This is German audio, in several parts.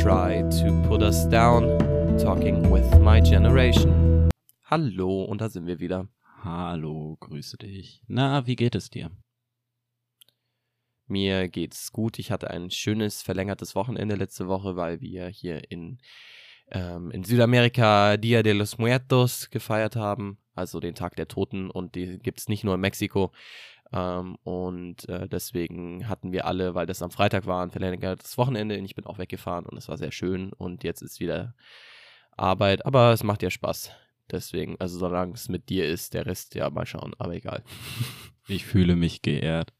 try to put us down, talking with my generation. Hallo, und da sind wir wieder. Hallo, grüße dich. Na, wie geht es dir? Mir geht's gut. Ich hatte ein schönes verlängertes Wochenende letzte Woche, weil wir hier in, ähm, in Südamerika Dia de los Muertos gefeiert haben, also den Tag der Toten. Und die gibt's nicht nur in Mexiko. Ähm, und äh, deswegen hatten wir alle, weil das am Freitag war, ein verlängertes Wochenende. Und ich bin auch weggefahren und es war sehr schön. Und jetzt ist wieder Arbeit, aber es macht ja Spaß. Deswegen, also solange es mit dir ist, der Rest ja mal schauen, aber egal. Ich fühle mich geehrt.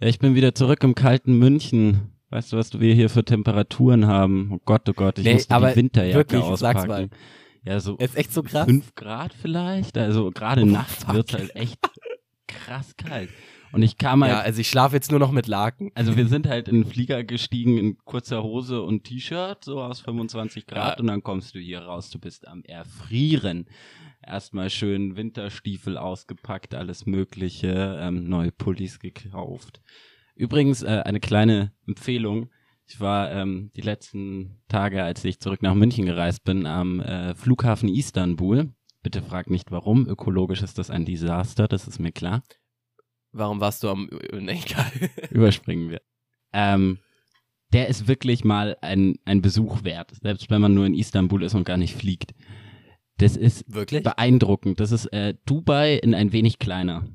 Ja, ich bin wieder zurück im kalten München. Weißt du, was wir hier für Temperaturen haben? Oh Gott, oh Gott, ich Nee, musste aber die Winterjacke wirklich, auspacken. sag's mal. Ja, so Ist echt so krass? fünf Grad vielleicht. Also gerade Oh, nachts wird's halt echt krass kalt. Und ich kam halt Ja, also ich schlafe jetzt nur noch mit Laken. Also wir sind halt in den Flieger gestiegen in kurzer Hose und T-Shirt, so aus 25 Grad Ja. und dann kommst du hier raus, du bist am Erfrieren. Erstmal schön Winterstiefel ausgepackt, alles mögliche, ähm, neue Pullis gekauft. Übrigens äh, eine kleine Empfehlung. Ich war ähm, die letzten Tage, als ich zurück nach München gereist bin, am äh, Flughafen Istanbul. Bitte frag nicht warum. Ökologisch ist das ein Desaster, das ist mir klar. Warum warst du am. Nee, egal. Überspringen wir. Ähm, der ist wirklich mal ein, ein Besuch wert, selbst wenn man nur in Istanbul ist und gar nicht fliegt. Das ist Wirklich? beeindruckend. Das ist äh, Dubai in ein wenig kleiner.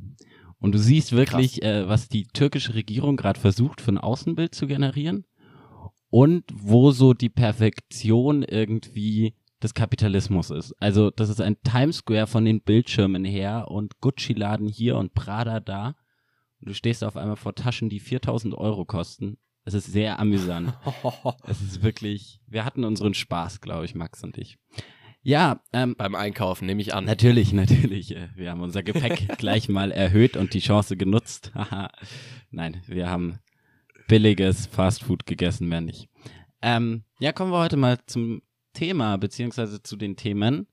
Und du siehst wirklich, äh, was die türkische Regierung gerade versucht, für ein Außenbild zu generieren und wo so die Perfektion irgendwie des Kapitalismus ist. Also das ist ein Times Square von den Bildschirmen her und Gucci-Laden hier und Prada da. Und du stehst auf einmal vor Taschen, die 4000 Euro kosten. Es ist sehr amüsant. es ist wirklich, wir hatten unseren Spaß, glaube ich, Max und ich. Ja, ähm, Beim Einkaufen, nehme ich an. Natürlich, natürlich. äh, Wir haben unser Gepäck gleich mal erhöht und die Chance genutzt. Nein, wir haben billiges Fastfood gegessen, mehr nicht. Ähm, ja, kommen wir heute mal zum Thema, beziehungsweise zu den Themen.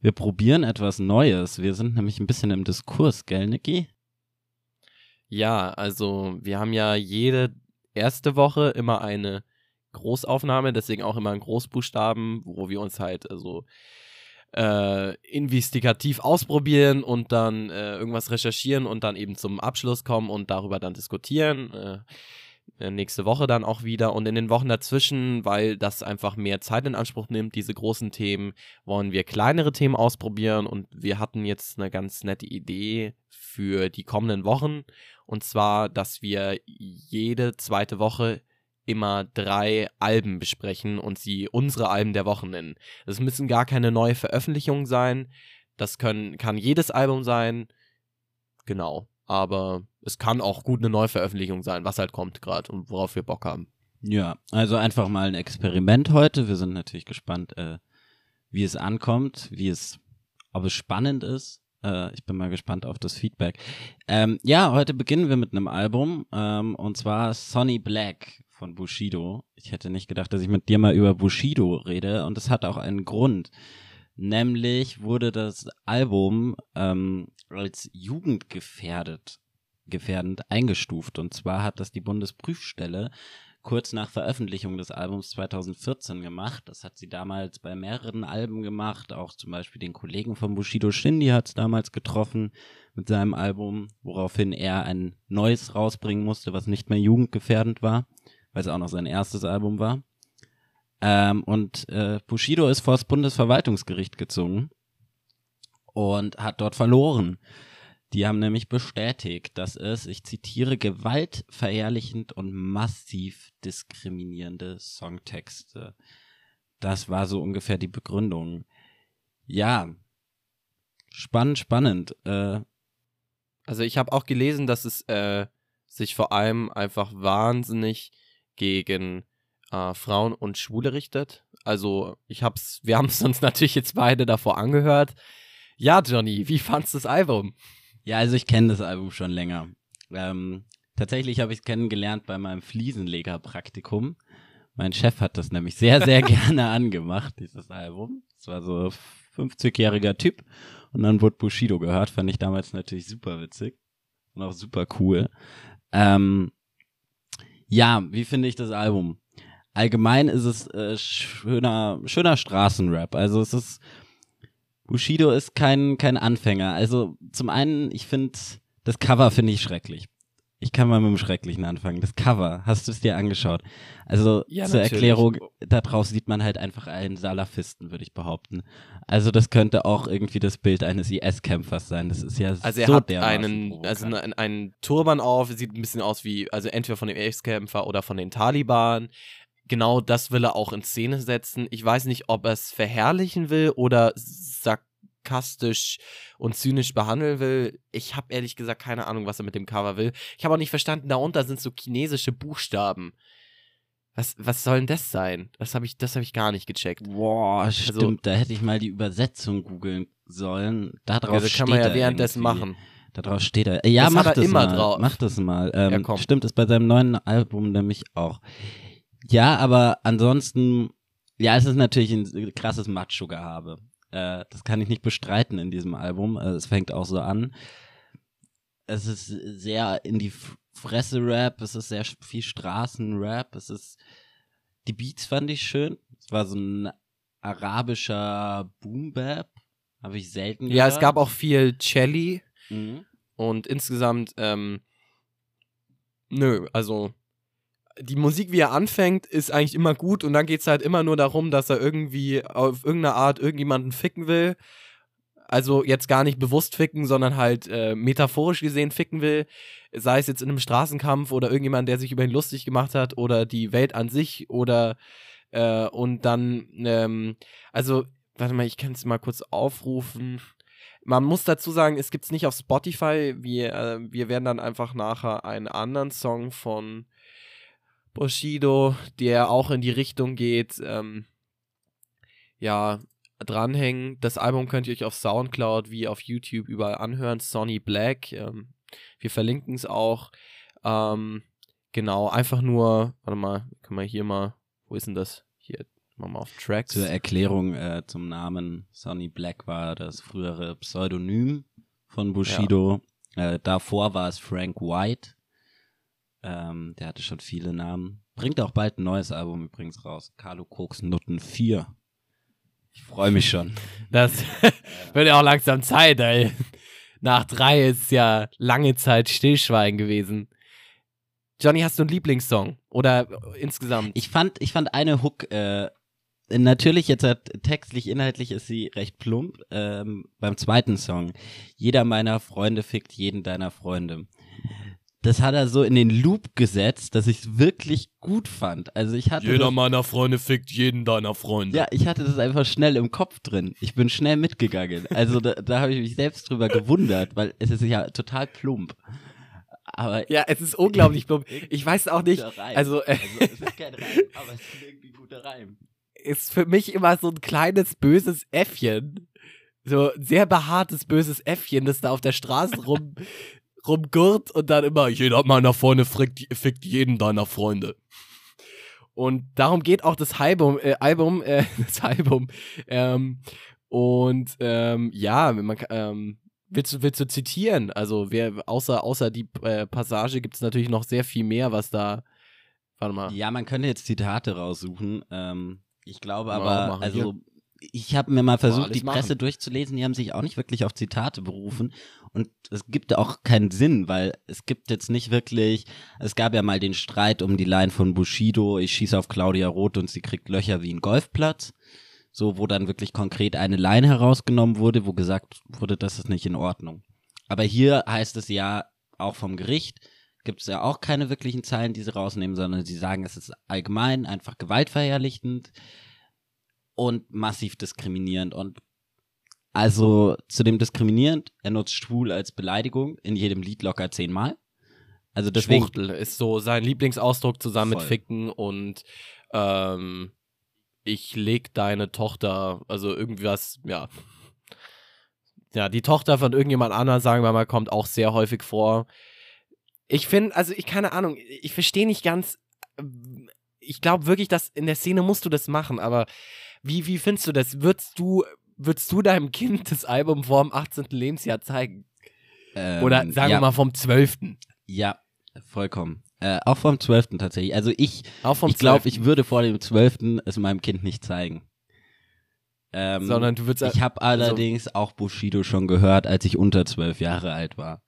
Wir probieren etwas Neues. Wir sind nämlich ein bisschen im Diskurs, gell, Niki? Ja, also wir haben ja jede erste Woche immer eine Großaufnahme, deswegen auch immer in Großbuchstaben, wo wir uns halt also äh, investigativ ausprobieren und dann äh, irgendwas recherchieren und dann eben zum Abschluss kommen und darüber dann diskutieren. Äh, nächste Woche dann auch wieder und in den Wochen dazwischen, weil das einfach mehr Zeit in Anspruch nimmt, diese großen Themen, wollen wir kleinere Themen ausprobieren und wir hatten jetzt eine ganz nette Idee für die kommenden Wochen und zwar, dass wir jede zweite Woche immer drei Alben besprechen und sie unsere Alben der Woche nennen. Das müssen gar keine neue Veröffentlichungen sein. Das können, kann jedes Album sein. Genau. Aber es kann auch gut eine Neuveröffentlichung sein, was halt kommt gerade und worauf wir Bock haben. Ja, also einfach mal ein Experiment heute. Wir sind natürlich gespannt, äh, wie es ankommt, wie es, ob es spannend ist. Äh, ich bin mal gespannt auf das Feedback. Ähm, ja, heute beginnen wir mit einem Album ähm, und zwar Sonny Black von Bushido. Ich hätte nicht gedacht, dass ich mit dir mal über Bushido rede und das hat auch einen Grund. Nämlich wurde das Album ähm, als jugendgefährdet gefährdend eingestuft. Und zwar hat das die Bundesprüfstelle kurz nach Veröffentlichung des Albums 2014 gemacht. Das hat sie damals bei mehreren Alben gemacht, auch zum Beispiel den Kollegen von Bushido Shindy hat es damals getroffen mit seinem Album, woraufhin er ein neues rausbringen musste, was nicht mehr jugendgefährdend war, weil es auch noch sein erstes Album war. Ähm, und äh, Bushido ist vor das Bundesverwaltungsgericht gezogen und hat dort verloren. Die haben nämlich bestätigt, dass es, ich zitiere, gewaltverherrlichend und massiv diskriminierende Songtexte. Das war so ungefähr die Begründung. Ja, spannend, spannend. Äh, Also ich habe auch gelesen, dass es äh, sich vor allem einfach wahnsinnig gegen äh, Frauen und Schwule richtet. Also ich hab's, wir haben es uns natürlich jetzt beide davor angehört. Ja, Johnny, wie fandst du das Album? ja, also ich kenne das Album schon länger. Ähm, tatsächlich habe ich es kennengelernt bei meinem Fliesenlegerpraktikum. Mein Chef hat das nämlich sehr, sehr gerne angemacht, dieses Album. Es war so 50-jähriger Typ. Und dann wurde Bushido gehört, fand ich damals natürlich super witzig und auch super cool. Ähm, ja, wie finde ich das Album? allgemein ist es äh, schöner, schöner Straßenrap. Also es ist, Bushido ist kein, kein Anfänger. Also zum einen, ich finde, das Cover finde ich schrecklich. Ich kann mal mit dem Schrecklichen anfangen. Das Cover, hast du es dir angeschaut? Also Ja, zur natürlich. Erklärung, da drauf sieht man halt einfach einen Salafisten, würde ich behaupten. Also das könnte auch irgendwie das Bild eines IS-Kämpfers sein. Das ist ja Also er so hat dermaßen einen, also provokant. einen, einen Turban auf, sieht ein bisschen aus wie, also entweder von dem Ex-Kämpfer oder von den Taliban. Genau das will er auch in Szene setzen. Ich weiß nicht, ob er es verherrlichen will oder sarkastisch und zynisch behandeln will. Ich habe ehrlich gesagt keine Ahnung, was er mit dem Cover will. Ich habe auch nicht verstanden, darunter sind so chinesische Buchstaben. Was, was soll denn das sein? Das habe ich, das hab ich gar nicht gecheckt. Boah, stimmt, da hätte ich mal die Übersetzung googeln sollen. Da drauf Also steht kann man ja er währenddessen irgendwie. machen. Da drauf steht er. Ja, Das mach er das immer mal. drauf. Mach das mal. Ähm, Ja, komm. Stimmt, ist bei seinem neuen Album nämlich auch. Ja, aber ansonsten, ja, es ist natürlich ein krasses Macho-Gehabe. Äh, das kann ich nicht bestreiten in diesem Album. Äh, es fängt auch so an. Es ist sehr in die Fresse Rap, es ist sehr viel Straßenrap, es ist die Beats fand ich schön. Es war so ein arabischer Boom Bap, habe ich selten Ja, gehört. es gab auch viel Celli. Mhm. Und insgesamt, ähm, nö, also die Musik, wie er anfängt, ist eigentlich immer gut und dann geht es halt immer nur darum, dass er irgendwie auf irgendeine Art irgendjemanden ficken will. Also jetzt gar nicht bewusst ficken, sondern halt äh, metaphorisch gesehen ficken will. Sei es jetzt in einem Straßenkampf oder irgendjemand, der sich über ihn lustig gemacht hat oder die Welt an sich oder äh, und dann, ähm, also, warte mal, ich kann es mal kurz aufrufen. Man muss dazu sagen, es gibt es nicht auf Spotify. Wir, äh, wir werden dann einfach nachher einen anderen Song von Bushido, der auch in die Richtung geht, ähm, ja, dranhängen. Das Album könnt ihr euch auf Soundcloud wie auf YouTube überall anhören. Sonny Black. Ähm, wir verlinken es auch. Ähm, genau, einfach nur, warte mal, können wir hier mal, wo ist denn das? Hier, machen wir mal auf Tracks. Zur Erklärung äh, zum Namen Sonny Black war das frühere Pseudonym von Bushido. Äh, davor war es Frank White. Ähm, der hatte schon viele Namen. Bringt auch bald ein neues Album übrigens raus. Carlo Koks Nutten 4. Ich freue mich schon. Das wird ja auch langsam Zeit, ey. Nach drei ist ja lange Zeit Stillschweigen gewesen. Johnny, hast du einen Lieblingssong? Oder insgesamt? Ich fand, ich fand eine Hook, äh, natürlich jetzt halt textlich, inhaltlich ist sie recht plump. Ähm, beim zweiten Song, jeder meiner Freunde fickt jeden deiner Freunde. Das hat er so in den Loop gesetzt, dass ich es wirklich gut fand. Also ich hatte das, meiner Freunde fickt jeden deiner Freunde. ja, ich hatte das einfach schnell im Kopf drin. Ich bin schnell mitgegangen. Also da, da habe ich mich selbst drüber gewundert, weil es ist ja total plump. Aber Ja, es ist unglaublich plump. Ich weiß auch nicht, also äh, es ist kein Reim, aber es ist irgendwie ein guter Reim. ist für mich immer so ein kleines böses Äffchen. So ein sehr behaartes böses Äffchen, das da auf der Straße rum, rumgurrt und dann immer, jeder meiner Freunde fickt, fickt jeden deiner Freunde. Und darum geht auch das Album, äh, Album, äh, das Album. Ähm, und ähm, ja, wenn man, ähm, willst, du, willst du zitieren? Also wer, außer, außer die äh, Passage gibt es natürlich noch sehr viel mehr, was da. Warte mal. Ja, man könnte jetzt Zitate raussuchen. Ähm, ich glaube aber, also ich habe mir mal versucht, die Presse machen. durchzulesen. Die haben sich auch nicht wirklich auf Zitate berufen. Und es gibt auch keinen Sinn, weil es gibt jetzt nicht wirklich, es gab ja mal den Streit um die Line von Bushido, ich schieße auf Claudia Roth und sie kriegt Löcher wie ein Golfplatz. So, wo dann wirklich konkret eine Line herausgenommen wurde, wo gesagt wurde, das ist nicht in Ordnung. Aber hier heißt es ja auch vom Gericht, gibt es ja auch keine wirklichen Zeilen, die sie rausnehmen, sondern sie sagen, es ist allgemein einfach gewaltverherrlichtend und massiv diskriminierend. Und also zu dem diskriminierend, er nutzt schwul als Beleidigung in jedem Lied locker zehnmal. Also deswegen, Schwuchtel ist so sein Lieblingsausdruck zusammen mit Voll. Ficken und ähm, ich leg deine Tochter, also irgendwas, ja. Ja, die Tochter von irgendjemand anderem, sagen wir mal, kommt auch sehr häufig vor. Ich finde, also ich keine Ahnung, ich verstehe nicht ganz. ähm, Ich glaube wirklich, dass in der Szene musst du das machen, aber wie, wie findest du das? Würdest du, würdest du deinem Kind das Album vor dem 18. Lebensjahr zeigen? ähm, Oder sagen ja, wir mal vom 12. Ja, vollkommen. Äh, auch vom 12. tatsächlich. Also ich, ich glaube, 12.. ich würde vor dem 12. es meinem Kind nicht zeigen. Ähm, Sondern du würdest ich habe allerdings auch Bushido schon gehört, als ich unter zwölf Jahre alt war.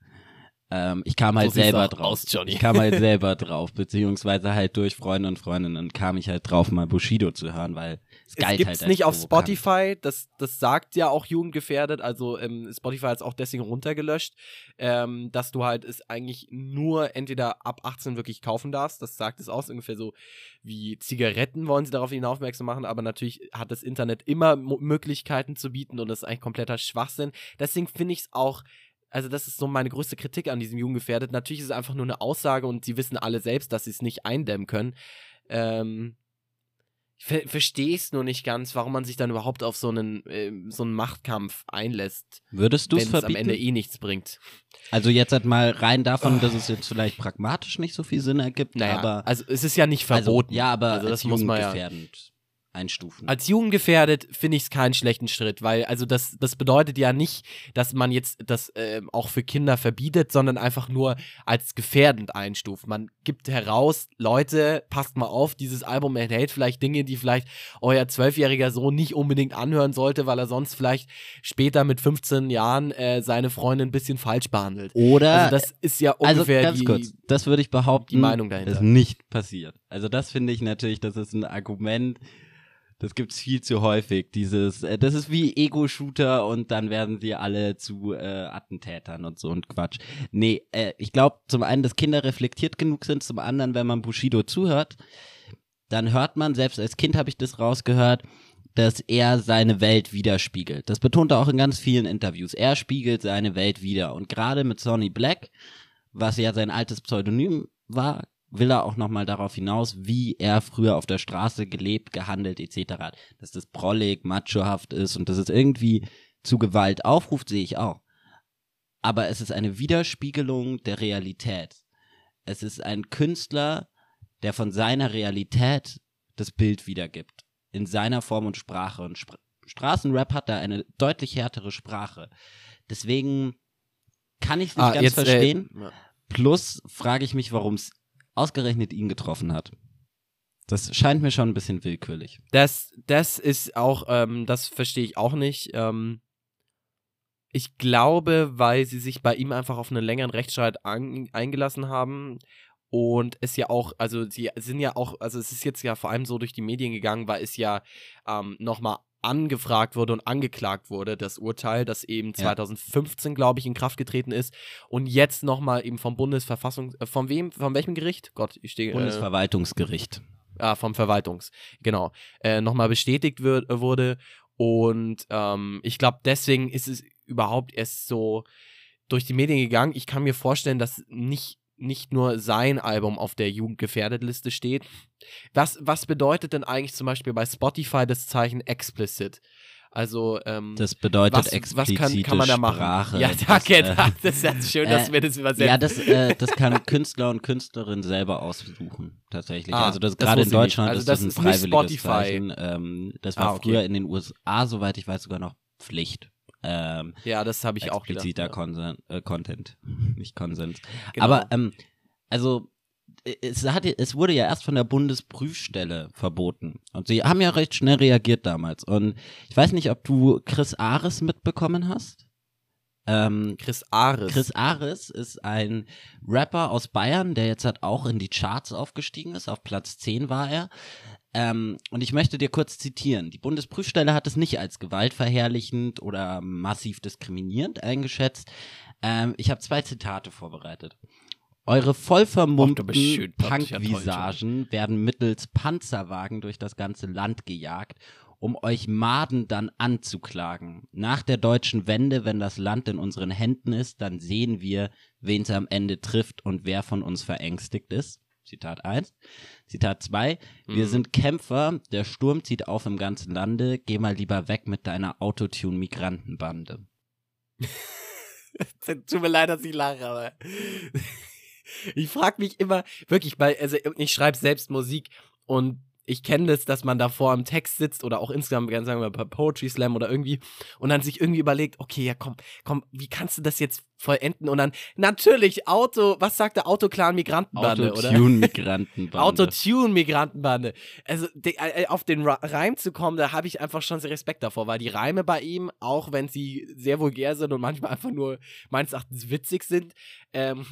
Ähm, ich kam So halt du selber drauf. aus, Johnny. Ich kam halt selber drauf, beziehungsweise halt durch Freunde und Freundinnen kam ich halt drauf, mal Bushido zu hören, weil es Es galt gibt's halt nicht auf. Spotify, das, das sagt ja auch jugendgefährdet, also ähm, Spotify hat es auch deswegen runtergelöscht, ähm, dass du halt es eigentlich nur entweder ab 18 wirklich kaufen darfst, das sagt es aus, ungefähr so wie Zigaretten wollen sie darauf aufmerksam machen, aber natürlich hat das Internet immer Mo Möglichkeiten zu bieten und das ist eigentlich kompletter Schwachsinn. Deswegen finde ich es auch also das ist so meine größte Kritik an diesem Jugendgefährdet. Natürlich ist es einfach nur eine Aussage und sie wissen alle selbst, dass sie es nicht eindämmen können. Ähm, ver verstehe es nur nicht ganz, warum man sich dann überhaupt auf so einen, ähm, so einen Machtkampf einlässt, Würdest du es es am verbieten? Ende eh nichts bringt. Also jetzt halt mal rein davon, dass es jetzt vielleicht pragmatisch nicht so viel Sinn ergibt, Naja, aber also es ist ja nicht verboten. Also, ja, aber Also als das muss man ja- einstufen. Als Jugendgefährdet finde ich es keinen schlechten Schritt, weil also das, das bedeutet ja nicht, dass man jetzt das ähm, auch für Kinder verbietet, sondern einfach nur als gefährdend einstuft. Man gibt heraus, Leute, passt mal auf, dieses Album enthält vielleicht Dinge, die vielleicht euer zwölfjähriger Sohn nicht unbedingt anhören sollte, weil er sonst vielleicht später mit 15 Jahren äh, seine Freundin ein bisschen falsch behandelt. Oder Also das ist ja also ungefähr ganz die, kurz, das würde ich behaupten, die Meinung dahinter. ist nicht passiert. Also das finde ich natürlich, das ist ein Argument, das gibt's viel zu häufig. Dieses, äh, das ist wie Ego-Shooter und dann werden sie alle zu äh, Attentätern und so und Quatsch. Nee, äh, ich glaube zum einen, dass Kinder reflektiert genug sind, zum anderen, wenn man Bushido zuhört, dann hört man, selbst als Kind habe ich das rausgehört, dass er seine Welt widerspiegelt. Das betont er auch in ganz vielen Interviews. Er spiegelt seine Welt wider. Und gerade mit Sonny Black, was ja sein altes Pseudonym war, will er auch nochmal darauf hinaus, wie er früher auf der Straße gelebt, gehandelt etc. hat. Dass das prollig, machohaft ist und dass es irgendwie zu Gewalt aufruft, sehe ich auch. Aber es ist eine Widerspiegelung der Realität. Es ist ein Künstler, der von seiner Realität das Bild wiedergibt. In seiner Form und Sprache. Und Spr Straßenrap hat da eine deutlich härtere Sprache. Deswegen kann ich es nicht Ah, ganz jetzt, äh, verstehen. ja. Plus frage ich mich, warum es ausgerechnet ihn getroffen hat. Das scheint mir schon ein bisschen willkürlich. Das, das ist auch, ähm, das verstehe ich auch nicht. Ähm, ich glaube, weil sie sich bei ihm einfach auf einen längeren Rechtsstreit eingelassen haben und es ja auch, also sie sind ja auch, also es ist jetzt ja vor allem so durch die Medien gegangen, weil es ja ähm, nochmal angefragt wurde und angeklagt wurde, das Urteil, das eben Ja. 2015, glaube ich, in Kraft getreten ist und jetzt nochmal eben vom Bundesverfassungs... Äh, von wem? Von welchem Gericht? Gott, ich stehe... Äh, Bundesverwaltungsgericht. ah, vom Verwaltungs, genau, äh, nochmal bestätigt wird, äh, wurde. Und ähm, ich glaube, deswegen ist es überhaupt erst so durch die Medien gegangen. Ich kann mir vorstellen, dass nicht, nicht nur sein Album auf der Jugendgefährdet-Liste steht. Was, was bedeutet denn eigentlich zum Beispiel bei Spotify das Zeichen explicit? Also, ähm, Das bedeutet was, was explizite kann, kann man da machen? Sprache. ja, das, danke, äh, das ist ja schön, dass äh, wir das übersetzen. Ja, das, äh, das kann Künstler und Künstlerin selber aussuchen, tatsächlich. Ah, also das, das gerade in. Deutschland Also ist das, das ein ist nicht freiwilliges Spotify. Zeichen. Ähm, das war Ah, okay. früher in den USA, soweit ich weiß, sogar noch Pflicht. Ähm, ja, das habe ich auch gedacht. expliziter. Consen äh, Content, nicht Konsens. Genau. Aber ähm, also äh, es, hat, es wurde ja erst von der Bundesprüfstelle verboten. Und sie haben ja recht schnell reagiert damals. Und ich weiß nicht, ob du Chris Ares mitbekommen hast. Ähm, Chris Ares. Chris Ares ist ein Rapper aus Bayern, der jetzt halt auch in die Charts aufgestiegen ist. Auf Platz 10 war er. Ähm, und ich möchte dir kurz zitieren. Die Bundesprüfstelle hat es nicht als gewaltverherrlichend oder massiv diskriminierend eingeschätzt. Ähm, ich habe zwei Zitate vorbereitet. Eure voll Ach, du bist schön, vermummten das ist ja toll, Punkvisagen werden mittels Panzerwagen durch das ganze Land gejagt, um euch Maden dann anzuklagen. Nach der deutschen Wende, wenn das Land in unseren Händen ist, dann sehen wir, wen es am Ende trifft und wer von uns verängstigt ist. Zitat 1. Zitat 2. Wir Mhm. sind Kämpfer, der Sturm zieht auf im ganzen Lande, geh mal lieber weg mit deiner Autotune-Migrantenbande. Tut mir leid, dass ich lache, aber ich frage mich immer, wirklich, weil, also ich schreibe selbst Musik und ich kenne das, dass man davor im Text sitzt oder auch insgesamt, sagen wir bei Poetry Slam oder irgendwie und dann sich irgendwie überlegt, okay, ja komm, komm, wie kannst du das jetzt vollenden? Und dann natürlich Auto, was sagt der Autoclan Migrantenbande, oder? Autotune-Migrantenbande. Autotune-Migrantenbande. Also de, äh, auf den Reim zu kommen, da habe ich einfach schon sehr Respekt davor, weil die Reime bei ihm, auch wenn sie sehr vulgär sind und manchmal einfach nur meines Erachtens witzig sind, ähm,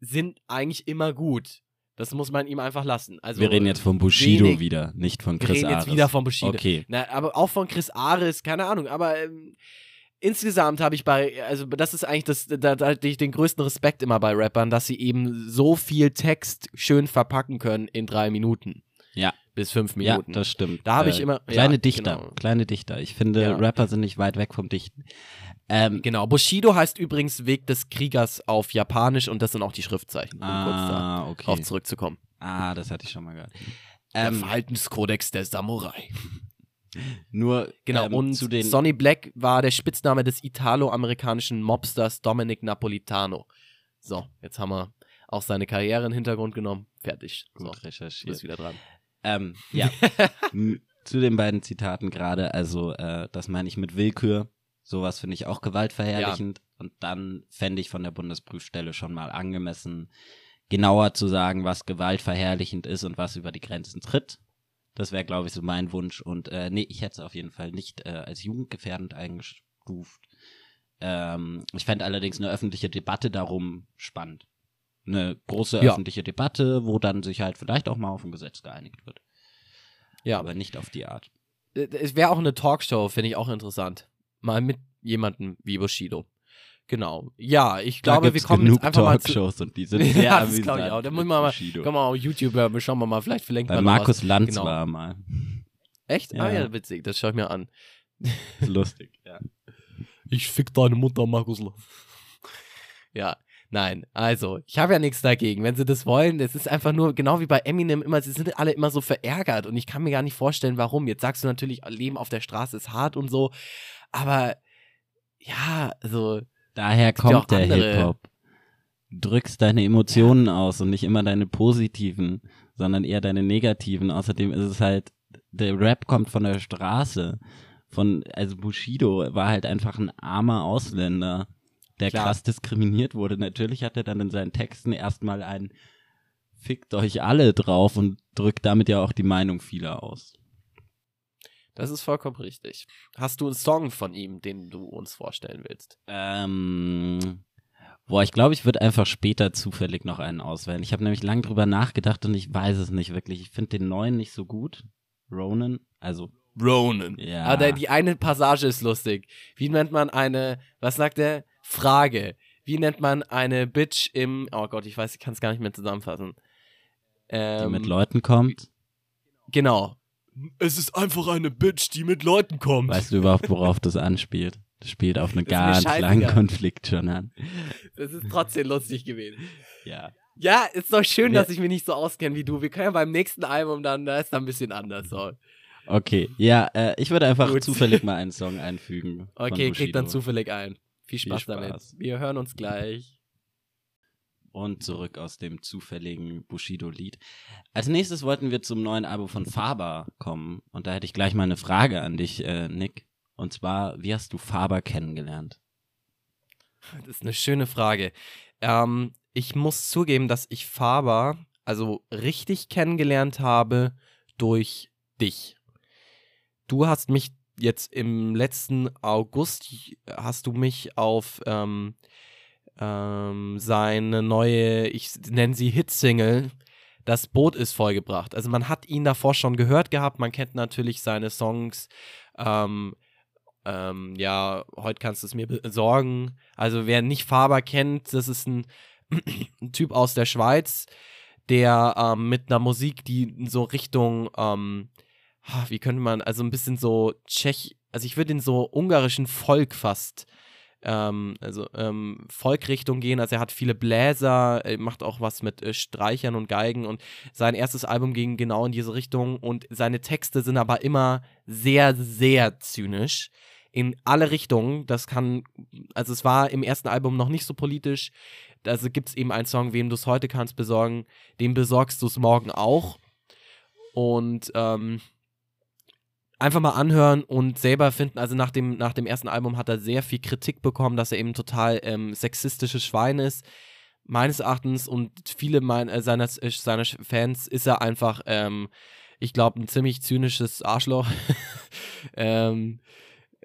sind eigentlich immer gut. Das muss man ihm einfach lassen. Also Wir reden jetzt von Bushido wenig- wieder, nicht von wir Chris reden Ares. jetzt wieder von Bushido. Okay. Na, aber auch von Chris Ares, keine Ahnung. Aber ähm, insgesamt habe ich bei, also das ist eigentlich das, da, da hatte ich den größten Respekt immer bei Rappern, dass sie eben so viel Text schön verpacken können in drei Minuten. Ja. Bis fünf Ja, Minuten. das stimmt. Da habe ich immer- Kleine ja, Dichter, genau. kleine Dichter. Ich finde, Ja. Rapper sind nicht weit weg vom Dichten. Ähm, Genau, Bushido heißt übrigens Weg des Kriegers auf Japanisch und das sind auch die Schriftzeichen, um kurz ah, darauf okay. zurückzukommen. Ah, das hatte ich schon mal gehört. Der Ähm, Verhaltenskodex der Samurai. nur Genau, ähm, und zu den Sonny Black war der Spitzname des italo-amerikanischen Mobsters Dominic Napolitano. So, jetzt haben wir auch seine Karriere in den Hintergrund genommen. Fertig. So, gut du recherchiert. bist wieder dran. Ähm, ja, zu den beiden Zitaten gerade, also äh, das meine ich mit Willkür. Sowas finde ich auch gewaltverherrlichend. Und dann fände ich von der Bundesprüfstelle schon mal angemessen, genauer zu sagen, was gewaltverherrlichend ist und was über die Grenzen tritt. Das wäre, glaube ich, so mein Wunsch. Und äh, nee, ich hätte es auf jeden Fall nicht äh, als jugendgefährdend eingestuft. Ähm, ich fände allerdings eine öffentliche Debatte darum spannend. Eine große Ja. öffentliche Debatte, wo dann sich halt vielleicht auch mal auf ein Gesetz geeinigt wird. Ja, Aber nicht auf die Art. Äh, es wäre auch eine Talkshow, finde ich auch interessant. Mal mit jemandem wie Bushido. Genau. Ja, ich glaube, wir kommen genug jetzt einfach mal zu. Talkshows und die sind sehr Ja, das glaube ich auch. Da muss man mal- Bushido. Komm mal auf YouTube, ja, schauen wir mal, vielleicht verlinkt man Markus was. Lanz Genau. war mal. Echt? Ja. Ah ja, witzig, das schaue ich mir an. Lustig, ja. Ich fick deine Mutter, Markus Lanz. ja, nein, also, ich habe ja nichts dagegen. Wenn sie das wollen, das ist einfach nur, genau wie bei Eminem immer, sie sind alle immer so verärgert und ich kann mir gar nicht vorstellen, warum. Jetzt sagst du natürlich, Leben auf der Straße ist hart und so, aber ja, also, Daher ja kommt der Hip-Hop. Drückst deine Emotionen aus und nicht immer deine positiven, sondern eher deine negativen. Außerdem ist es halt, der Rap kommt von der Straße. Von, also Bushido war halt einfach ein armer Ausländer, der Klar. krass diskriminiert wurde. Natürlich hat er dann in seinen Texten erstmal ein Fickt euch alle drauf und drückt damit ja auch die Meinung vieler aus. Das ist vollkommen richtig. Hast du einen Song von ihm, den du uns vorstellen willst? Ähm, boah, ich glaube, ich würde einfach später zufällig noch einen auswählen. Ich habe nämlich lang drüber nachgedacht und ich weiß es nicht wirklich. Ich finde den neuen nicht so gut. Ronan, also Ronan. Ja. Aber der, die eine Passage ist lustig. Wie nennt man eine, was sagt er? Frage. Wie nennt man eine Bitch im, oh Gott, ich weiß, ich kann es gar nicht mehr zusammenfassen. die Ähm, mit Leuten kommt. Genau. Es ist einfach eine Bitch, die mit Leuten kommt. Weißt du überhaupt, worauf das anspielt? Das spielt auf einen ganz langen scheißegal. Konflikt schon an. Das ist trotzdem lustig gewesen. Ja. Ja, ist doch schön, Ja. dass ich mich nicht so auskenne wie du. Wir können ja beim nächsten Album dann, da ist da ein bisschen anders. So. Okay, ja, äh, ich würde einfach Gut. zufällig mal einen Song einfügen. Okay, krieg dann zufällig ein. Viel Viel Spaß, Spaß. damit. Wir hören uns gleich. Und zurück aus dem zufälligen Bushido-Lied. Als nächstes wollten wir zum neuen Album von Faber kommen. Und da hätte ich gleich mal eine Frage an dich, äh, Nick. Und zwar, wie hast du Faber kennengelernt? Das ist eine schöne Frage. Ähm, ich muss zugeben, dass ich Faber also richtig kennengelernt habe durch dich. Du hast mich jetzt im letzten August, hast du mich auf ähm, ähm, seine neue, ich nenne sie Hitsingle, das Boot ist vollgebracht. Also man hat ihn davor schon gehört gehabt, man kennt natürlich seine Songs, ähm, ähm, ja, heute kannst du es mir besorgen. Also wer nicht Faber kennt, das ist ein, Typ aus der Schweiz, der ähm, mit einer Musik, die so Richtung, ähm, wie könnte man, also ein bisschen so Tschech, also ich würde in so ungarischen Volk fast, ähm, also ähm, Volkrichtung gehen. Also er hat viele Bläser, er macht auch was mit äh, Streichern und Geigen und sein erstes Album ging genau in diese Richtung und seine Texte sind aber immer sehr, sehr zynisch in alle Richtungen. Das kann, also es war im ersten Album noch nicht so politisch. Also gibt es eben einen Song, wem du es heute kannst besorgen, dem besorgst du es morgen auch. Und ähm, einfach mal anhören und selber finden. Also nach dem, nach dem ersten Album hat er sehr viel Kritik bekommen, dass er eben total ähm, sexistisches Schwein ist. Meines Erachtens und viele mein, äh, seiner, äh, seiner Fans ist er einfach, ähm, ich glaube, ein ziemlich zynisches Arschloch. ähm,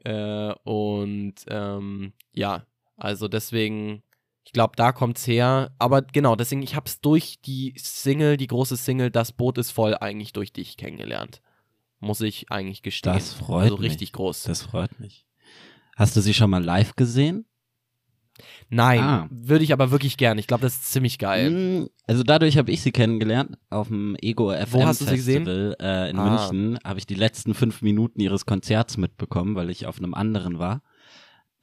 äh, und ähm, ja, also deswegen, ich glaube, da kommt's her. Aber genau, deswegen, ich habe es durch die Single, die große Single, das Boot ist voll, eigentlich durch dich kennengelernt. Muss ich eigentlich gestehen. Das freut also mich. richtig groß. Das freut mich. Hast du sie schon mal live gesehen? Nein, Ah. würde ich aber wirklich gern. Ich glaube, das ist ziemlich geil. Mm, Also dadurch habe ich sie kennengelernt auf dem Ego FM Wo hast? Festival äh, in Ah. München. Habe ich die letzten fünf Minuten ihres Konzerts mitbekommen, weil ich auf einem anderen war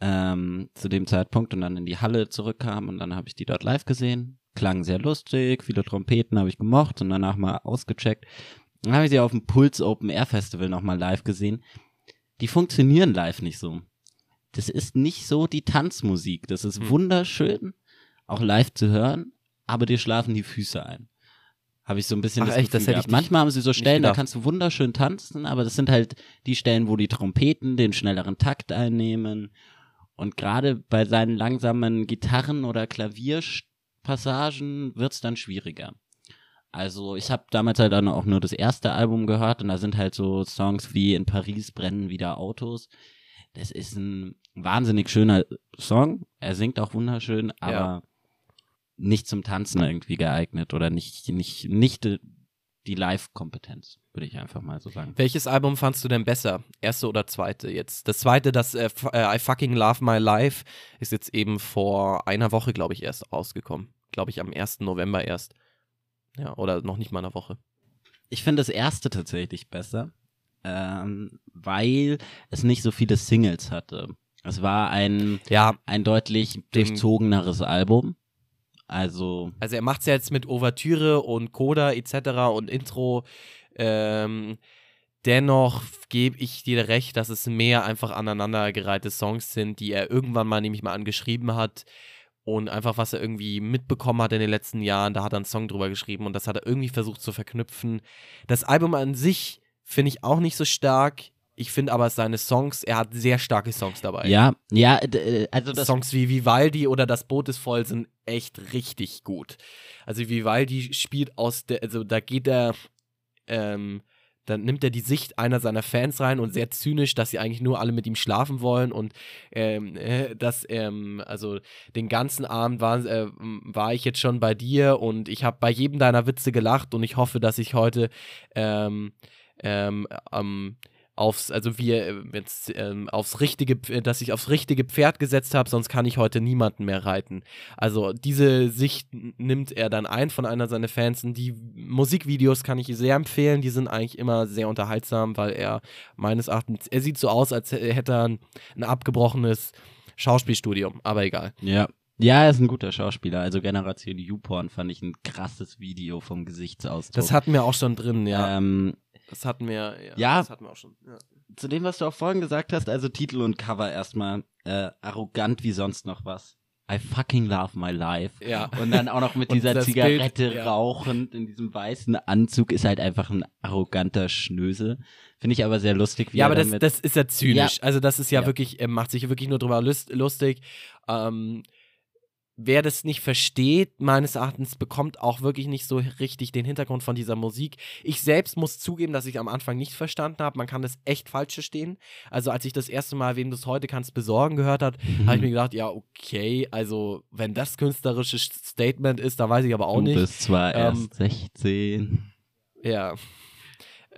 ähm, zu dem Zeitpunkt und dann in die Halle zurückkam und dann habe ich die dort live gesehen. Klang sehr lustig, viele Trompeten habe ich gemocht und danach mal ausgecheckt. Dann habe ich sie auf dem Puls Open Air Festival nochmal live gesehen. Die funktionieren live nicht so. Das ist nicht so die Tanzmusik. Das ist Hm. wunderschön, auch live zu hören, aber dir schlafen die Füße ein. Habe ich so ein bisschen Ach das echt, das Gefühl hätte ich gehabt. Manchmal haben sie so Stellen, da kannst du wunderschön tanzen, aber das sind halt die Stellen, wo die Trompeten den schnelleren Takt einnehmen. Und gerade bei seinen langsamen Gitarren- oder Klavierpassagen wird's dann schwieriger. Also ich habe damals halt dann auch nur das erste Album gehört und da sind halt so Songs wie In Paris brennen wieder Autos. Das ist ein wahnsinnig schöner Song. Er singt auch wunderschön, aber Ja. nicht zum Tanzen irgendwie geeignet oder nicht, nicht, nicht die- Live-Kompetenz, würde ich einfach mal so sagen. Welches Album fandst du denn besser? Erste oder zweite jetzt? Das zweite, das äh, äh, I Fucking Love My Life, ist jetzt eben vor einer Woche, glaube ich, erst rausgekommen. Glaube ich, am 1. November erst. Ja, oder noch nicht mal einer Woche. Ich finde das erste tatsächlich besser, ähm, weil es nicht so viele Singles hatte. Es war ein, Ja, ein deutlich durchzogeneres Album. Also, also er macht es ja jetzt mit Ouvertüre und Coda etc. und Intro. Ähm, dennoch gebe ich dir recht, dass es mehr einfach aneinandergereihte Songs sind, die er irgendwann mal, nehme ich mal an, geschrieben hat. Und einfach, was er irgendwie mitbekommen hat in den letzten Jahren, da hat er einen Song drüber geschrieben und das hat er irgendwie versucht zu verknüpfen. Das Album an sich finde ich auch nicht so stark. Ich finde aber seine Songs, er hat sehr starke Songs dabei. ja, ja, äh, also das, Songs wie Vivaldi oder Das Boot ist voll sind echt richtig gut. Also Vivaldi spielt aus der, also da geht er, ähm, dann nimmt er die Sicht einer seiner Fans rein und sehr zynisch, dass sie eigentlich nur alle mit ihm schlafen wollen und ähm, äh, dass, ähm, also den ganzen Abend war, äh, war ich jetzt schon bei dir und ich habe bei jedem deiner Witze gelacht und ich hoffe, dass ich heute ähm, ähm, ähm, aufs, also wir äh, jetzt ähm, aufs richtige, P- dass ich aufs richtige Pferd gesetzt habe, sonst kann ich heute niemanden mehr reiten. Also diese Sicht nimmt er dann ein von einer seiner Fans. Und die Musikvideos kann ich sehr empfehlen. Die sind eigentlich immer sehr unterhaltsam, weil er meines Erachtens, er sieht so aus, als hä- hätte er ein, ein abgebrochenes Schauspielstudium. Aber egal. ja. Ja, er ist ein guter Schauspieler. Also Generation YouPorn fand ich ein krasses Video vom Gesichtsausdruck. Das hatten wir auch schon drin, ja. ähm, das hatten wir, ja. ja. Das hatten wir auch schon. Ja. zu dem, was du auch vorhin gesagt hast, also Titel und Cover erstmal äh, arrogant wie sonst noch was. I fucking love my life. Ja. Und dann auch noch mit dieser Zigarette Bild, rauchend in diesem weißen Anzug ist halt einfach ein arroganter Schnösel. Finde ich aber sehr lustig. Wie Ja, er aber das, das ist ja zynisch. Also das ist ja, Ja. wirklich, er macht sich wirklich nur drüber lust, lustig. Ähm, wer das nicht versteht, meines Erachtens, bekommt auch wirklich nicht so richtig den Hintergrund von dieser Musik. Ich selbst muss zugeben, dass ich am Anfang nicht verstanden habe. Man kann das echt falsch verstehen. Also als ich das erste Mal, wem du es heute kannst besorgen gehört hat, habe ich mir gedacht, ja, okay, also wenn das künstlerisches Statement ist, dann weiß ich aber auch du nicht. bist zwar Ähm, erst 16. Ja.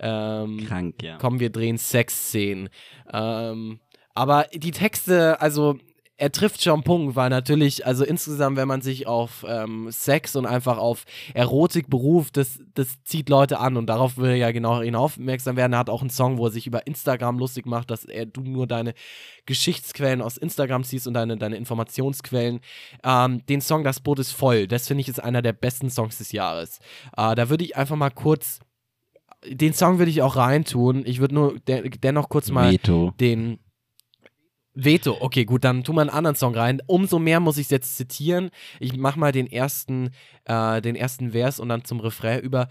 Ähm, Krank, ja. Komm, wir drehen Sexszenen. Ähm, aber die Texte, also er trifft schon einen Punkt, weil natürlich, also insgesamt, wenn man sich auf ähm, Sex und einfach auf Erotik beruft, das, das zieht Leute an und darauf will er ja genau ihn aufmerksam werden. Er hat auch einen Song, wo er sich über Instagram lustig macht, dass er du nur deine Geschichtsquellen aus Instagram siehst und deine, deine Informationsquellen. Ähm, den Song Das Boot ist voll, das finde ich ist einer der besten Songs des Jahres. Äh, da würde ich einfach mal kurz den Song würde ich auch reintun. Ich würde nur de dennoch kurz mal Veto. den. Veto, okay, gut, dann tu mal einen anderen Song rein. Umso mehr muss ich es jetzt zitieren. Ich mach mal den ersten, äh, den ersten Vers und dann zum Refrain über.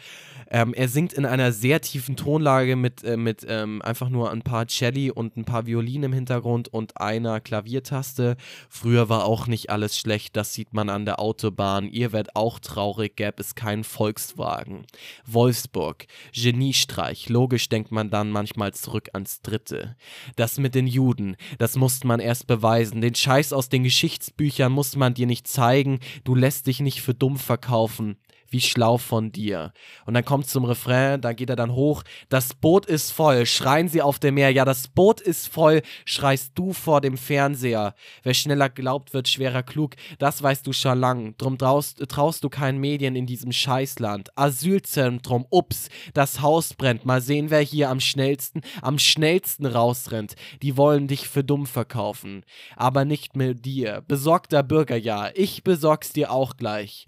Ähm, er singt in einer sehr tiefen Tonlage mit, äh, mit ähm, einfach nur ein paar Celli und ein paar Violinen im Hintergrund und einer Klaviertaste. Früher war auch nicht alles schlecht, das sieht man an der Autobahn. Ihr werdet auch traurig, gäbe es keinen Volkswagen. Wolfsburg, Geniestreich, logisch denkt man dann manchmal zurück ans Dritte. Das mit den Juden, das musste man erst beweisen. Den Scheiß aus den Geschichtsbüchern muss man dir nicht zeigen. Du lässt dich nicht für dumm verkaufen. Wie schlau von dir. Und dann kommt zum Refrain, da geht er dann hoch. Das Boot ist voll, schreien sie auf dem Meer. Ja, das Boot ist voll, schreist du vor dem Fernseher. Wer schneller glaubt, wird schwerer klug. Das weißt du schon lang. Drum traust, traust du keinen Medien in diesem Scheißland. Asylzentrum, ups, das Haus brennt. Mal sehen, wer hier am schnellsten, am schnellsten rausrennt. Die wollen dich für dumm verkaufen. Aber nicht mit dir. Besorgter Bürger, ja. Ich besorg's dir auch gleich.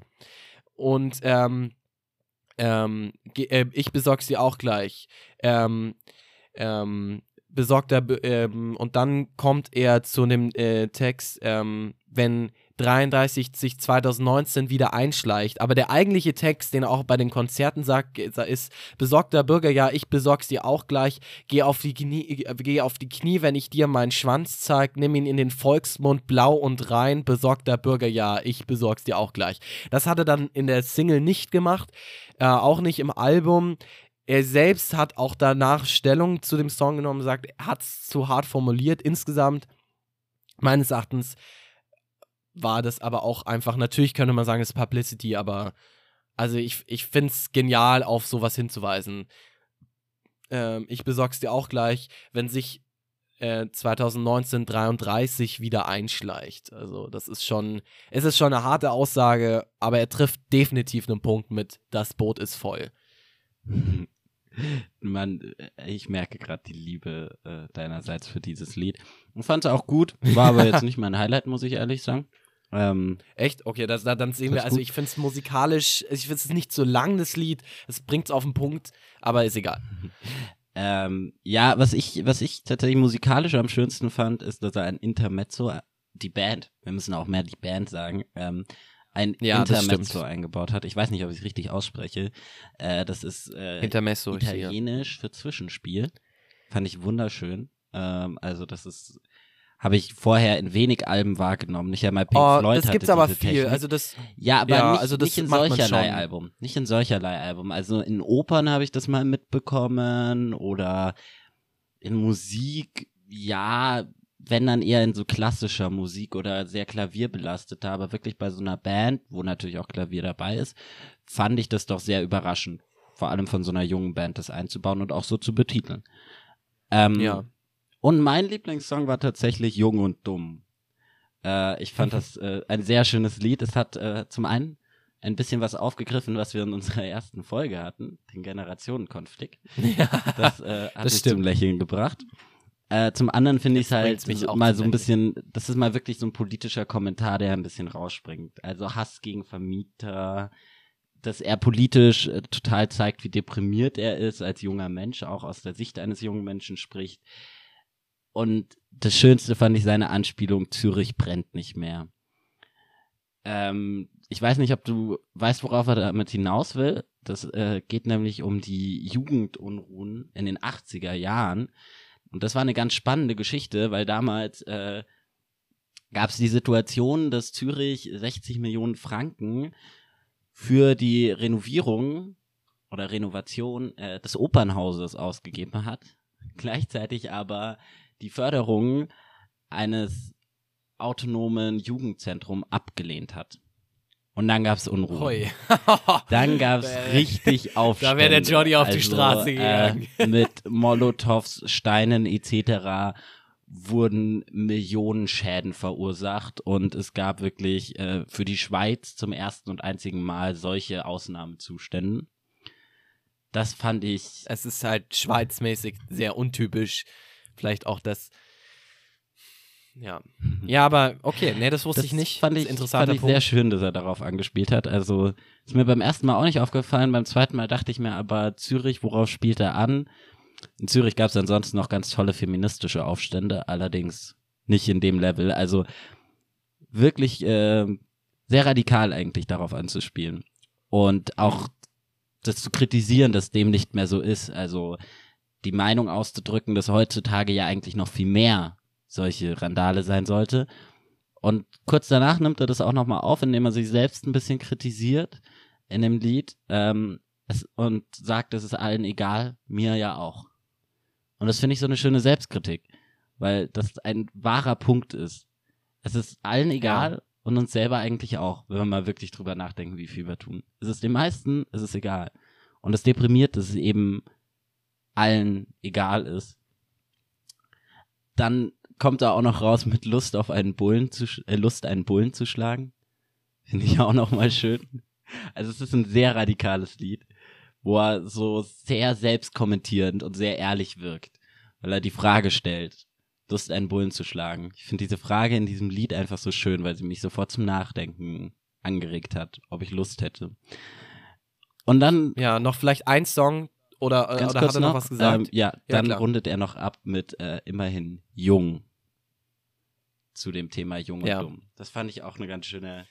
Und ähm, ähm, äh, ich besorg's dir auch gleich. Ähm, ähm, besorgter, ähm, und dann kommt er zu dem äh, Text, ähm, wenn 33 sich 2019 wieder einschleicht. Aber der eigentliche Text, den er auch bei den Konzerten sagt, ist: Besorgter Bürger, ja, ich besorg's dir auch gleich. Geh auf die Knie, geh auf die Knie wenn ich dir meinen Schwanz zeig. Nimm ihn in den Volksmund blau und rein. Besorgter Bürger, ja, ich besorg's dir auch gleich. Das hat er dann in der Single nicht gemacht, äh, auch nicht im Album. Er selbst hat auch danach Stellung zu dem Song genommen, sagt, er hat es zu hart formuliert. Insgesamt, meines Erachtens, war das aber auch einfach, natürlich könnte man sagen, es ist Publicity, aber also ich, ich finde es genial, auf sowas hinzuweisen. Ähm, ich besorg's dir auch gleich, wenn sich äh, 2019 33 wieder einschleicht. Also das ist schon, es ist schon eine harte Aussage, aber er trifft definitiv einen Punkt mit, das Boot ist voll. Man, äh, ich merke gerade die Liebe äh, deinerseits für dieses Lied. Und fand es auch gut, war aber jetzt nicht mein Highlight, muss ich ehrlich sagen. Ähm, Echt? Okay, das, da, dann sehen wir, also ich finde es musikalisch, ich finde es nicht so lang, das Lied, es bringt es auf den Punkt, aber ist egal. Ähm, ja, was ich, was ich tatsächlich musikalisch am schönsten fand, ist, dass er ein Intermezzo, die Band, wir müssen auch mehr die Band sagen, ähm, ein ja, Intermezzo eingebaut hat. Ich weiß nicht, ob ich es richtig ausspreche. Äh, das ist äh, Intermezzo italienisch für Zwischenspiel. Fand ich wunderschön. Ähm, also das ist habe ich vorher in wenig Alben wahrgenommen. Nicht einmal Pink oh, Floyd das gibt's aber viel. Technik. Also das ja, aber ja, nicht, also nicht in solcherlei Album. Nicht in solcherlei Album. Also in Opern habe ich das mal mitbekommen oder in Musik, ja, wenn dann eher in so klassischer Musik oder sehr klavierbelasteter, aber wirklich bei so einer Band, wo natürlich auch Klavier dabei ist, fand ich das doch sehr überraschend. Vor allem von so einer jungen Band das einzubauen und auch so zu betiteln. Ähm, ja. Und mein Lieblingssong war tatsächlich Jung und Dumm. Äh, ich fand das äh, ein sehr schönes Lied. Es hat äh, zum einen ein bisschen was aufgegriffen, was wir in unserer ersten Folge hatten, den Generationenkonflikt. Ja, das äh, hat das mich stimmt. zum Lächeln gebracht. Äh, zum anderen finde ich es halt mal so ein bisschen, das ist mal wirklich so ein politischer Kommentar, der ein bisschen rausspringt. Also Hass gegen Vermieter, dass er politisch äh, total zeigt, wie deprimiert er ist als junger Mensch, auch aus der Sicht eines jungen Menschen spricht. Und das Schönste fand ich seine Anspielung, Zürich brennt nicht mehr. Ähm, ich weiß nicht, ob du weißt, worauf er damit hinaus will. Das äh, geht nämlich um die Jugendunruhen in den 80er Jahren. Und das war eine ganz spannende Geschichte, weil damals äh, gab es die Situation, dass Zürich 60 Millionen Franken für die Renovierung oder Renovation äh, des Opernhauses ausgegeben hat. Gleichzeitig aber die Förderung eines autonomen Jugendzentrums abgelehnt hat. Und dann gab's Unruhe. dann gab's richtig Aufstände. Da wäre der Johnny auf also, die Straße äh, gegangen. Äh, mit Molotovs, Steinen etc. wurden Millionen Schäden verursacht und es gab wirklich äh, für die Schweiz zum ersten und einzigen Mal solche Ausnahmezustände. Das fand ich. Es ist halt schweizmäßig sehr untypisch vielleicht auch das. Ja. Ja, aber okay, nee, das wusste das ich nicht. Fand ich, fand ich sehr schön, dass er darauf angespielt hat. Also ist mir beim ersten Mal auch nicht aufgefallen. Beim zweiten Mal dachte ich mir aber, Zürich, worauf spielt er an? In Zürich gab es ansonsten noch ganz tolle feministische Aufstände, allerdings nicht in dem Level. Also wirklich äh, sehr radikal eigentlich darauf anzuspielen. Und auch das zu kritisieren, dass dem nicht mehr so ist. Also die Meinung auszudrücken, dass heutzutage ja eigentlich noch viel mehr solche Randale sein sollte. Und kurz danach nimmt er das auch nochmal auf, indem er sich selbst ein bisschen kritisiert in dem Lied ähm, es, und sagt, es ist allen egal, mir ja auch. Und das finde ich so eine schöne Selbstkritik, weil das ein wahrer Punkt ist. Es ist allen egal ja. und uns selber eigentlich auch, wenn wir mal wirklich drüber nachdenken, wie viel wir tun. Es ist den meisten, es ist egal. Und es deprimiert, dass es eben allen egal ist. Dann kommt er auch noch raus mit Lust auf einen Bullen zu, äh, Lust einen Bullen zu schlagen. Finde ich auch noch mal schön. Also es ist ein sehr radikales Lied, wo er so sehr selbstkommentierend und sehr ehrlich wirkt, weil er die Frage stellt, Lust einen Bullen zu schlagen. Ich finde diese Frage in diesem Lied einfach so schön, weil sie mich sofort zum Nachdenken angeregt hat, ob ich Lust hätte. Und dann. Ja, noch vielleicht ein Song oder, äh, oder hat er noch, noch was gesagt? Ähm, ja, dann ja, rundet er noch ab mit äh, immerhin Jung zu dem Thema Jung und ja. Dumm. Das fand ich auch eine ganz schöne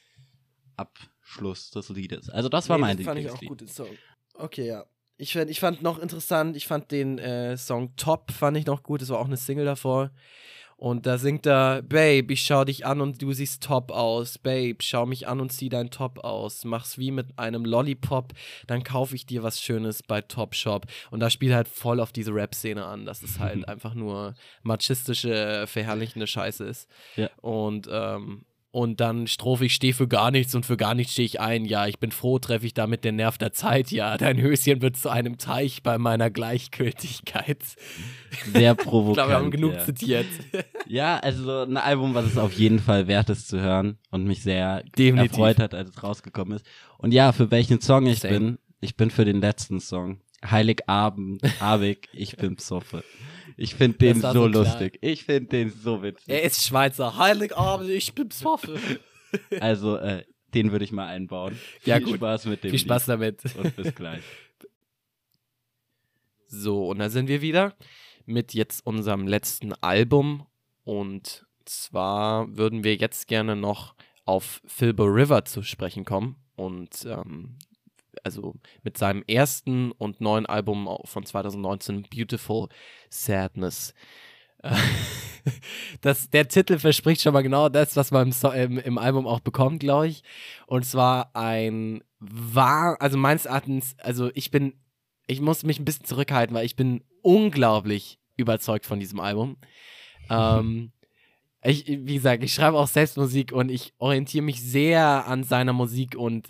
Abschluss des Liedes. Also das war nee, mein das fand ich auch gut. Song. Okay, ja. Ich fand, ich fand noch interessant, ich fand den äh, Song Top fand ich noch gut, das war auch eine Single davor. Und da singt er, Babe, ich schau dich an und du siehst top aus. Babe, schau mich an und zieh dein Top aus. Mach's wie mit einem Lollipop, dann kaufe ich dir was Schönes bei Topshop. Und da spielt halt voll auf diese Rap-Szene an, dass es halt einfach nur machistische, verherrlichende Scheiße ist. Ja. Und ähm, und dann Strophe, ich stehe für gar nichts und für gar nichts stehe ich ein. Ja, ich bin froh, treffe ich damit den Nerv der Zeit. Ja, dein Höschen wird zu einem Teich bei meiner Gleichgültigkeit. Sehr provokant. ich glaube, wir haben genug ja. zitiert. Ja, also ein Album, was es auf jeden Fall wert ist zu hören und mich sehr Definitiv. erfreut hat, als es rausgekommen ist. Und ja, für welchen Song ich Same. bin, ich bin für den letzten Song. Heiligabend, Abig, ich bin Psoffe. Ich finde den so, so lustig. Ich finde den so witzig. Er ist Schweizer. Heiligabend, ich bin Psoffe. Also, äh, den würde ich mal einbauen. Ja, Viel gut. Spaß mit dem Viel Spaß Lied. damit. Und bis gleich. So, und da sind wir wieder mit jetzt unserem letzten Album. Und zwar würden wir jetzt gerne noch auf Filbo River zu sprechen kommen. Und ähm, also mit seinem ersten und neuen Album von 2019, Beautiful Sadness. das, der Titel verspricht schon mal genau das, was man im, im, im Album auch bekommt, glaube ich. Und zwar ein wahr, also meines Erachtens, also ich bin, ich muss mich ein bisschen zurückhalten, weil ich bin unglaublich überzeugt von diesem Album. ähm, ich, wie gesagt, ich schreibe auch selbst Musik und ich orientiere mich sehr an seiner Musik und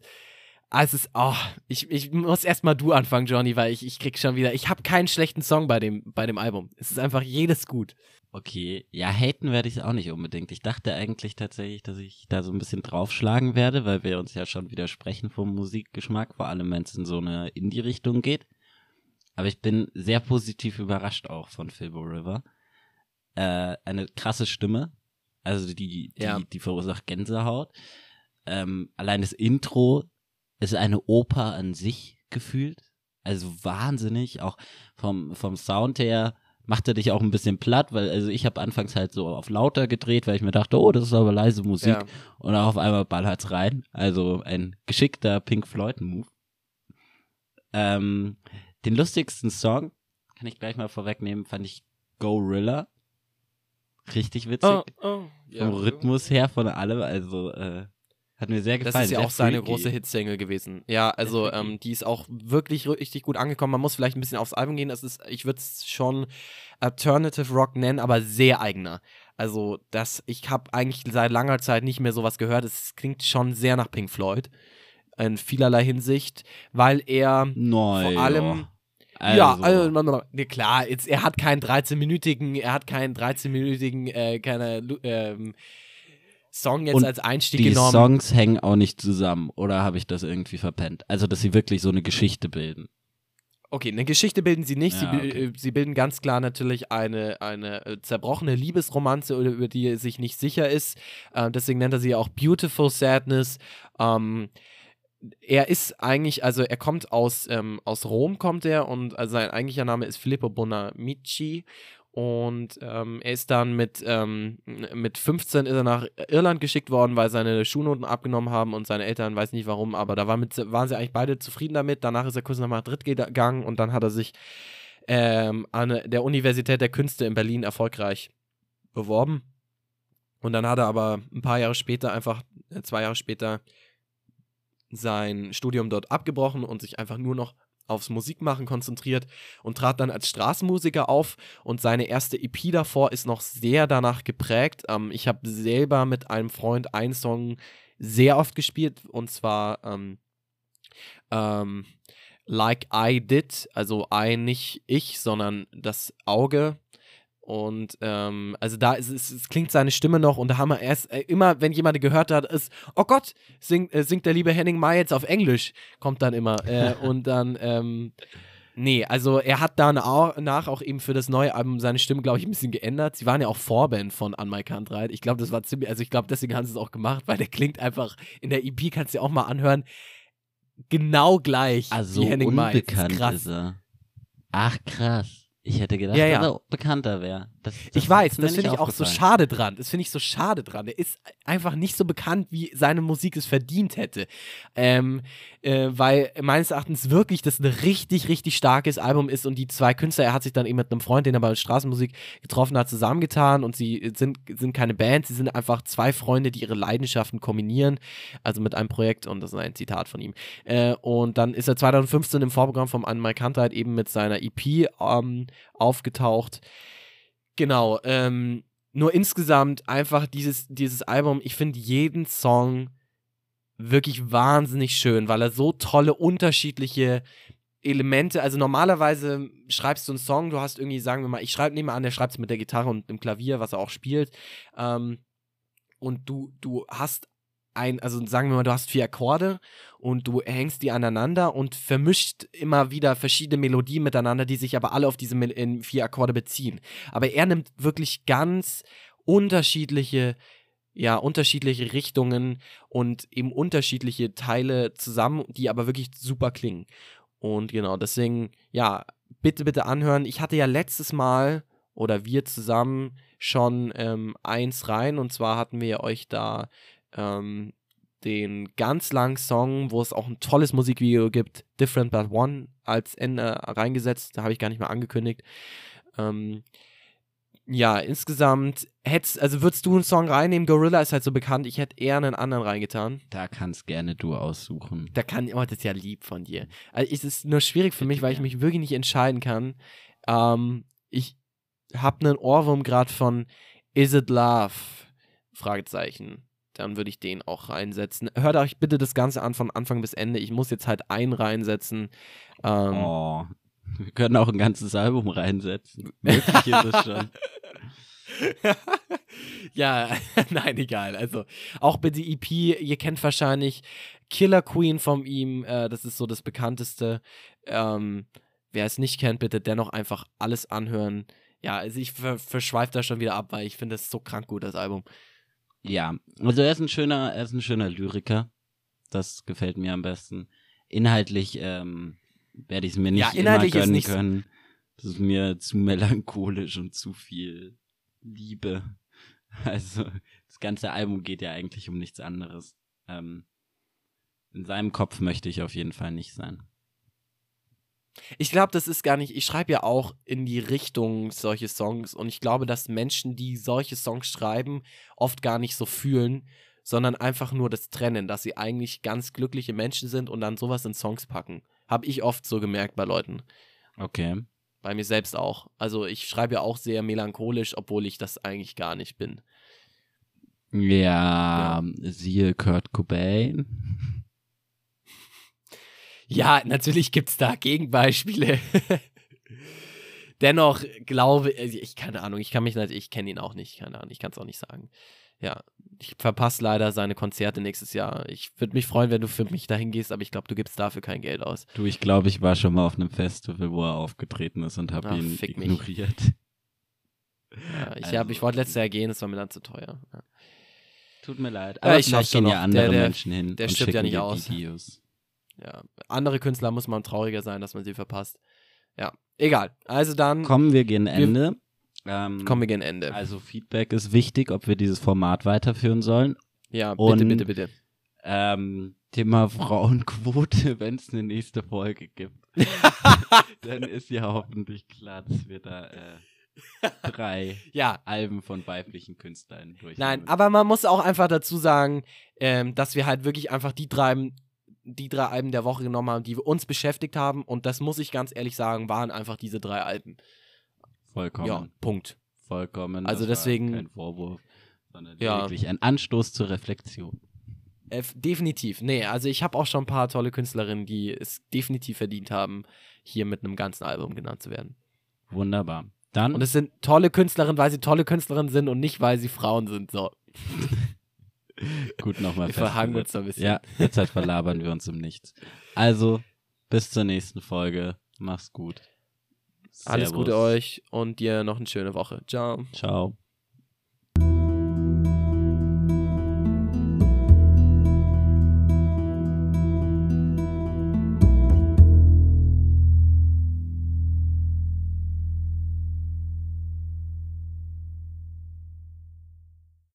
Ah, es ist, oh, ich, ich muss erstmal du anfangen, Johnny, weil ich, ich krieg schon wieder, ich habe keinen schlechten Song bei dem, bei dem Album. Es ist einfach jedes gut. Okay, ja, haten werde ich auch nicht unbedingt. Ich dachte eigentlich tatsächlich, dass ich da so ein bisschen draufschlagen werde, weil wir uns ja schon widersprechen vom Musikgeschmack, vor allem wenn es in so eine Indie-Richtung geht. Aber ich bin sehr positiv überrascht auch von Philbo River. Äh, eine krasse Stimme, also die, die, ja. die verursacht Gänsehaut. Ähm, allein das Intro es ist eine Oper an sich gefühlt. Also wahnsinnig, auch vom, vom Sound her macht er dich auch ein bisschen platt, weil also ich habe anfangs halt so auf lauter gedreht, weil ich mir dachte, oh, das ist aber leise Musik ja. und auch auf einmal ballert's rein. Also ein geschickter Pink Floyd Move. Ähm, den lustigsten Song kann ich gleich mal vorwegnehmen, fand ich Gorilla. Richtig witzig. Oh, oh. Ja, Vom Rhythmus her von allem, also äh, hat mir sehr gefallen. Das ist ja auch seine große Hitsingle gewesen. Ja, also ähm, die ist auch wirklich richtig gut angekommen. Man muss vielleicht ein bisschen aufs Album gehen. Das ist, ich würde es schon Alternative Rock nennen, aber sehr eigener. Also das, ich habe eigentlich seit langer Zeit nicht mehr sowas gehört. Es klingt schon sehr nach Pink Floyd in vielerlei Hinsicht, weil er Neu, vor allem also. Ja, also, ne, klar, jetzt, er hat keinen 13-minütigen, er hat keinen 13-minütigen, äh, keine, ähm, Song jetzt und als Einstieg die genommen. Die Songs hängen auch nicht zusammen, oder habe ich das irgendwie verpennt? Also, dass sie wirklich so eine Geschichte bilden. Okay, eine Geschichte bilden sie nicht. Ja, sie, okay. Äh, sie, bilden ganz klar natürlich eine, eine äh, zerbrochene Liebesromanze, über die er sich nicht sicher ist. Äh, deswegen nennt er sie auch Beautiful Sadness. Ähm, er ist eigentlich, also er kommt aus, ähm, aus Rom, kommt er und also sein eigentlicher Name ist Filippo Bonamici Und ähm, er ist dann mit, ähm, mit 15 ist er nach Irland geschickt worden, weil seine Schulnoten abgenommen haben und seine Eltern, weiß nicht warum, aber da war mit, waren sie eigentlich beide zufrieden damit. Danach ist er kurz nach Madrid gegangen und dann hat er sich ähm, an der Universität der Künste in Berlin erfolgreich beworben. Und dann hat er aber ein paar Jahre später, einfach äh, zwei Jahre später, sein Studium dort abgebrochen und sich einfach nur noch aufs Musikmachen konzentriert und trat dann als Straßenmusiker auf und seine erste EP davor ist noch sehr danach geprägt. Ähm, ich habe selber mit einem Freund einen Song sehr oft gespielt und zwar ähm, ähm, Like I Did, also I nicht ich, sondern das Auge und ähm, also da ist es, es, klingt seine Stimme noch und da haben wir erst äh, immer, wenn jemand gehört hat, ist, oh Gott, sing, äh, singt der liebe Henning May jetzt auf Englisch, kommt dann immer. Äh, und dann, ähm, nee, also er hat danach auch eben für das neue Album seine Stimme, glaube ich, ein bisschen geändert. Sie waren ja auch Vorband von An My Kantreit. Ich glaube, das war ziemlich, also ich glaube, deswegen haben sie es auch gemacht, weil der klingt einfach, in der EP kannst du dir auch mal anhören, genau gleich also wie Henning May. Unbekannt krass. ist er. Ach, krass. Ich hätte gedacht, ja, ja. dass er bekannter wäre. Ich weiß, das finde ich auch so schade dran. Das finde ich so schade dran. Der ist einfach nicht so bekannt, wie seine Musik es verdient hätte. Ähm, äh, weil meines Erachtens wirklich das ein richtig, richtig starkes Album ist und die zwei Künstler, er hat sich dann eben mit einem Freund, den er bei Straßenmusik getroffen hat, zusammengetan und sie sind, sind keine Band, sie sind einfach zwei Freunde, die ihre Leidenschaften kombinieren, also mit einem Projekt und das ist ein Zitat von ihm. Äh, und dann ist er 2015 im Vorprogramm vom Anmal Kantheit eben mit seiner EP ähm, aufgetaucht. Genau, ähm, nur insgesamt einfach dieses, dieses Album, ich finde jeden Song wirklich wahnsinnig schön, weil er so tolle unterschiedliche Elemente, also normalerweise schreibst du einen Song, du hast irgendwie, sagen wir mal, ich schreibe nehme an, der schreibt es mit der Gitarre und dem Klavier, was er auch spielt, ähm, und du, du hast ein, also sagen wir mal, du hast vier Akkorde und du hängst die aneinander und vermischt immer wieder verschiedene Melodien miteinander, die sich aber alle auf diese vier Akkorde beziehen. Aber er nimmt wirklich ganz unterschiedliche ja, unterschiedliche Richtungen und eben unterschiedliche Teile zusammen, die aber wirklich super klingen. Und genau, deswegen, ja, bitte, bitte anhören. Ich hatte ja letztes Mal oder wir zusammen schon ähm, eins rein und zwar hatten wir euch da ähm, den ganz langen Song, wo es auch ein tolles Musikvideo gibt, Different But One, als Ende reingesetzt. Da habe ich gar nicht mehr angekündigt. Ähm, ja, insgesamt hättest, also würdest du einen Song reinnehmen? Gorilla ist halt so bekannt, ich hätte eher einen anderen reingetan. Da kannst gerne du aussuchen. Da kann, oh, das ist ja lieb von dir. Also es ist nur schwierig für mich, weil ich mich wirklich nicht entscheiden kann. Ähm, ich habe einen Ohrwurm gerade von Is It Love? Fragezeichen dann würde ich den auch reinsetzen. Hört euch bitte das Ganze an von Anfang bis Ende. Ich muss jetzt halt einen reinsetzen. Ähm, oh, wir können auch ein ganzes Album reinsetzen. Möglich ist es schon. ja, nein, egal. Also auch bitte EP, ihr kennt wahrscheinlich Killer Queen von ihm, äh, das ist so das bekannteste. Ähm, wer es nicht kennt, bitte dennoch einfach alles anhören. Ja, also ich ver verschweife da schon wieder ab, weil ich finde es so krank gut, das Album. Ja, also er ist ein schöner, er ist ein schöner Lyriker. Das gefällt mir am besten. Inhaltlich ähm, werde ich es mir nicht ja, inhaltlich immer gönnen nicht können. Das ist mir zu melancholisch und zu viel Liebe. Also das ganze Album geht ja eigentlich um nichts anderes. Ähm, in seinem Kopf möchte ich auf jeden Fall nicht sein. Ich glaube, das ist gar nicht, ich schreibe ja auch in die Richtung solche Songs und ich glaube, dass Menschen, die solche Songs schreiben, oft gar nicht so fühlen, sondern einfach nur das trennen, dass sie eigentlich ganz glückliche Menschen sind und dann sowas in Songs packen. Habe ich oft so gemerkt bei Leuten. Okay. Bei mir selbst auch. Also ich schreibe ja auch sehr melancholisch, obwohl ich das eigentlich gar nicht bin. Ja, ja. siehe Kurt Cobain. Ja, natürlich gibt es da Gegenbeispiele. Dennoch glaube ich, ich, keine Ahnung, ich kann mich nicht, ich kenne ihn auch nicht, keine Ahnung, ich kann es auch nicht sagen. Ja, ich verpasse leider seine Konzerte nächstes Jahr. Ich würde mich freuen, wenn du für mich dahin gehst, aber ich glaube, du gibst dafür kein Geld aus. Du, ich glaube, ich war schon mal auf einem Festival, wo er aufgetreten ist und habe ihn ignoriert. Ja, ich, also, ich wollte letztes Jahr gehen, es war mir dann zu teuer. Ja. Tut mir leid. Aber ja, ich vielleicht gehen ja andere der, der, Menschen hin. Der stirbt ja nicht aus. Videos. Ja, andere Künstler muss man trauriger sein, dass man sie verpasst. Ja, egal. Also dann. Kommen wir gegen Ende. Ähm, Kommen wir gegen Ende. also Feedback ist wichtig, ob wir dieses Format weiterführen sollen. ja, und- bitte, bitte, bitte. Ähm, Thema Frauenquote, wenn es eine nächste Folge gibt. dann ist ja hoffentlich klar, dass wir da äh, drei Ja, Alben von weiblichen Künstlern durch. Nein, aber man muss auch einfach dazu sagen, ähm, dass wir halt wirklich einfach die drei, die drei Alben der Woche genommen haben, die uns beschäftigt haben. Und das muss ich ganz ehrlich sagen, waren einfach diese drei Alben. Vollkommen, Ja, Punkt. vollkommen. Also deswegen- kein Vorwurf, sondern Ja. wirklich ein Anstoß zur Reflexion. Äh, definitiv. Nee, also ich habe auch schon ein paar tolle Künstlerinnen, die es definitiv verdient haben, hier mit einem ganzen Album genannt zu werden. Wunderbar. Dann Und es sind tolle Künstlerinnen, weil sie tolle Künstlerinnen sind und nicht, weil sie Frauen sind. So, gut nochmal wir verhangen uns da ein bisschen. Ja, jetzt halt verlabern wir uns im Nichts. Also, bis zur nächsten Folge. Mach's gut. Alles Servus. Gute euch und dir noch eine schöne Woche. Ciao. Ciao.